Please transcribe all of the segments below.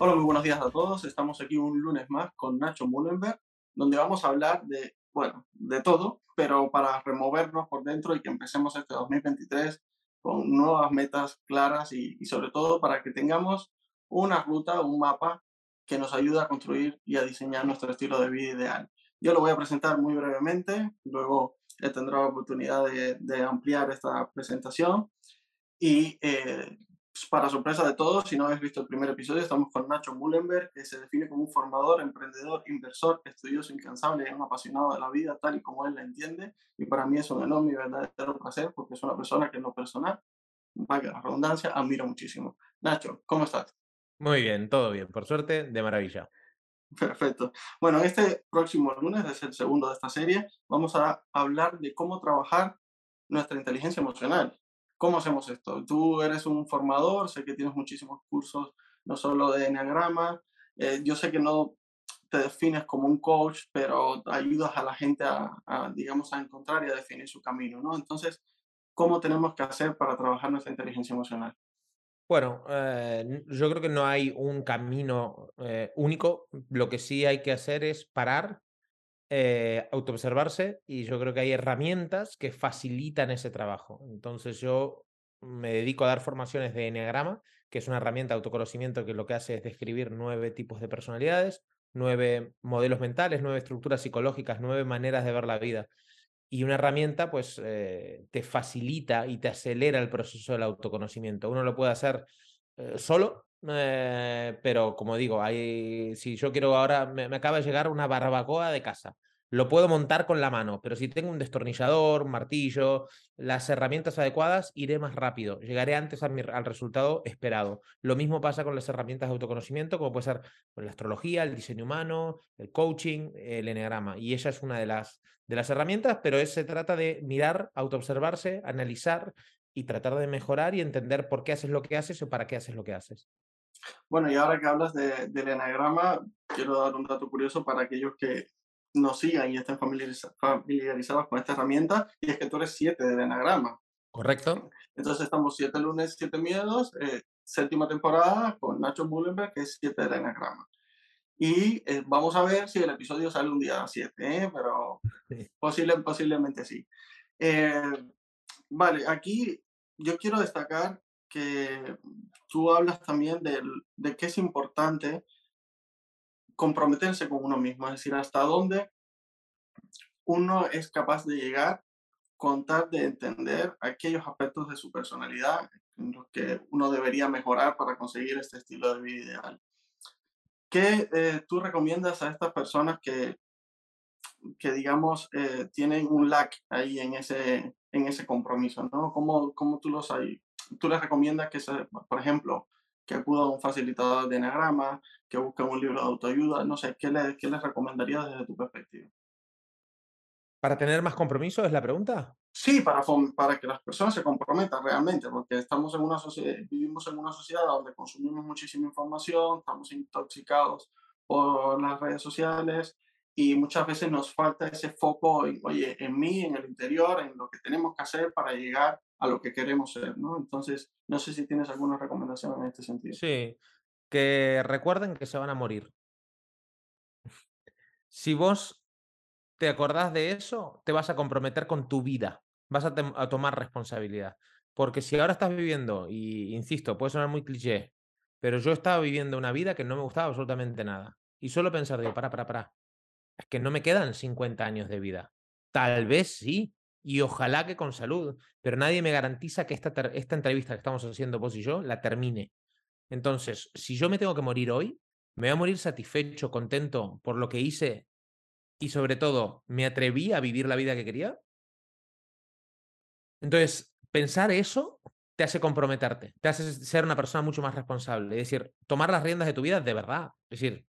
Hola, muy buenos días a todos. Estamos aquí un lunes más con Nacho Mullenberg, donde vamos a hablar de, bueno, de todo, pero para removernos por dentro y que empecemos este 2023 con nuevas metas claras y, y sobre todo para que tengamos una ruta, un mapa que nos ayude a construir y a diseñar nuestro estilo de vida ideal. Yo lo voy a presentar muy brevemente, luego tendrá la oportunidad de, de ampliar esta presentación y eh, para sorpresa de todos, si no habéis visto el primer episodio, estamos con Nacho Mullenberg, que se define como un formador, emprendedor, inversor, estudioso, incansable y un apasionado de la vida tal y como él la entiende. Y para mí es un enorme y verdadero placer porque es una persona que en lo personal, valga la redundancia, admiro muchísimo. Nacho, ¿cómo estás? Muy bien, todo bien, por suerte, de maravilla. Perfecto. Bueno, este próximo lunes, es el segundo de esta serie, vamos a hablar de cómo trabajar nuestra inteligencia emocional. ¿Cómo hacemos esto? Tú eres un formador, sé que tienes muchísimos cursos, no solo de Enneagrama. Eh, yo sé que no te defines como un coach, pero ayudas a la gente a, digamos, a encontrar y a definir su camino, ¿no? Entonces, ¿cómo tenemos que hacer para trabajar nuestra inteligencia emocional? Bueno, eh, yo creo que no hay un camino eh, único. Lo que sí hay que hacer es parar, eh, autoobservarse y yo creo que hay herramientas que facilitan ese trabajo. Entonces yo me dedico a dar formaciones de Enneagrama, que es una herramienta de autoconocimiento que lo que hace es describir nueve tipos de personalidades, nueve modelos mentales, nueve estructuras psicológicas, nueve maneras de ver la vida. Y una herramienta, pues, eh, te facilita y te acelera el proceso del autoconocimiento. Uno lo puede hacer eh, solo, eh, pero como digo, si yo quiero ahora, me, acaba de llegar una barbacoa de casa. Lo puedo montar con la mano, pero si tengo un destornillador, un martillo, las herramientas adecuadas, iré más rápido. Llegaré antes al resultado esperado. Lo mismo pasa con las herramientas de autoconocimiento, como puede ser la astrología, el diseño humano, el coaching, el enneagrama. Y ella es una de las, de las herramientas, pero se trata de mirar, autoobservarse, analizar y tratar de mejorar y entender por qué haces lo que haces o para qué haces lo que haces. Bueno, y ahora que hablas de, del enagrama, quiero dar un dato curioso para aquellos que nos sigan y estén familiarizados con esta herramienta, y es que tú eres 7 del enagrama. Correcto. Entonces estamos 7 lunes, 7 miedos, eh, séptima temporada con Nacho Mullenberg, que es 7 del enagrama. Y eh, vamos a ver si el episodio sale un día 7, ¿eh? pero posible, posiblemente sí. Eh, vale, aquí yo quiero destacar que tú hablas también de, de que es importante comprometerse con uno mismo, es decir, hasta dónde uno es capaz de llegar, contar de entender aquellos aspectos de su personalidad en los que uno debería mejorar para conseguir este estilo de vida ideal. ¿Qué eh, tú recomiendas a estas personas que, que digamos, eh, tienen un lag ahí en ese, en ese compromiso? ¿no? ¿Cómo, cómo tú, los tú les recomiendas que, se, por ejemplo, que acuda a un facilitador de enagrama, que busque un libro de autoayuda? No sé, ¿qué, le, qué les recomendarías desde tu perspectiva? ¿Para tener más compromiso es la pregunta? Sí, para, para que las personas se comprometan realmente, porque estamos en una sociedad, vivimos en una sociedad donde consumimos muchísima información, estamos intoxicados por las redes sociales y muchas veces nos falta ese foco, en, oye, en mí, en el interior, en lo que tenemos que hacer para llegar a lo que queremos ser, ¿no? Entonces, no sé si tienes alguna recomendación en este sentido. Sí, que recuerden que se van a morir. Si vos te acordás de eso, te vas a comprometer con tu vida, vas a, tomar responsabilidad. Porque si ahora estás viviendo, y insisto, puede sonar muy cliché, pero yo estaba viviendo una vida que no me gustaba absolutamente nada. Y solo pensar, digo, para, para, para, es que no me quedan 50 años de vida. Tal vez sí, y ojalá que con salud, pero nadie me garantiza que esta, esta entrevista que estamos haciendo vos y yo la termine. Entonces, si yo me tengo que morir hoy, me voy a morir satisfecho, contento por lo que hice y sobre todo, ¿me atreví a vivir la vida que quería? Entonces, pensar eso te hace comprometerte, te hace ser una persona mucho más responsable, es decir, tomar las riendas de tu vida de verdad. Es decir,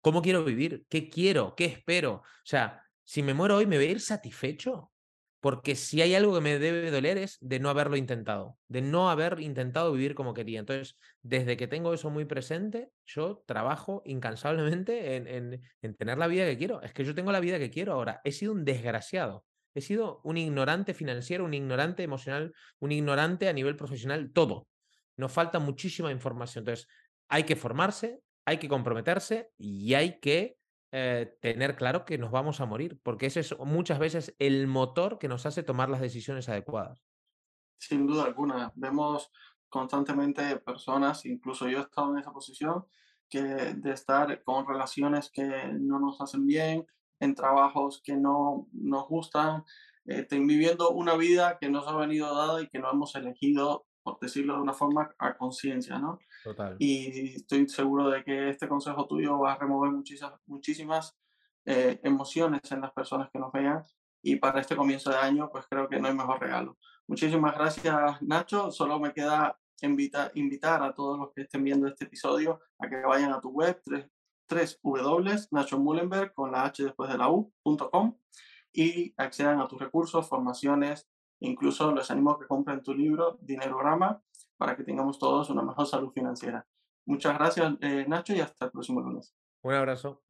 ¿Cómo quiero vivir? ¿Qué quiero? ¿Qué espero? O sea, si me muero hoy, ¿me voy a ir satisfecho? Porque si hay algo que me debe doler es de no haberlo intentado, de no haber intentado vivir como quería. Entonces, desde que tengo eso muy presente, yo trabajo incansablemente en, en, tener la vida que quiero. Es que yo tengo la vida que quiero ahora. He sido un desgraciado. He sido un ignorante financiero, un ignorante emocional, un ignorante a nivel profesional, todo. Nos falta muchísima información. Entonces, hay que formarse, hay que comprometerse y hay que eh, tener claro que nos vamos a morir, porque ese es muchas veces el motor que nos hace tomar las decisiones adecuadas. Sin duda alguna, vemos constantemente personas, incluso yo he estado en esa posición, que de estar con relaciones que no nos hacen bien, en trabajos que no nos gustan, eh, viviendo una vida que nos ha venido dada y que no hemos elegido, por decirlo de una forma, a conciencia, ¿no? Y estoy seguro de que este consejo tuyo va a remover muchísimas, muchísimas eh, emociones en las personas que nos vean. Y para este comienzo de año, pues creo que no hay mejor regalo. Muchísimas gracias, Nacho. Solo me queda invitar, invitar a todos los que estén viendo este episodio a que vayan a tu web, 3, W, Nacho Mullenberg, con la H después de la U.com, y accedan a tus recursos, formaciones, incluso les animo a que compren tu libro, Dinerograma, para que tengamos todos una mejor salud financiera. Muchas gracias, eh, Nacho, y hasta el próximo lunes. Un abrazo.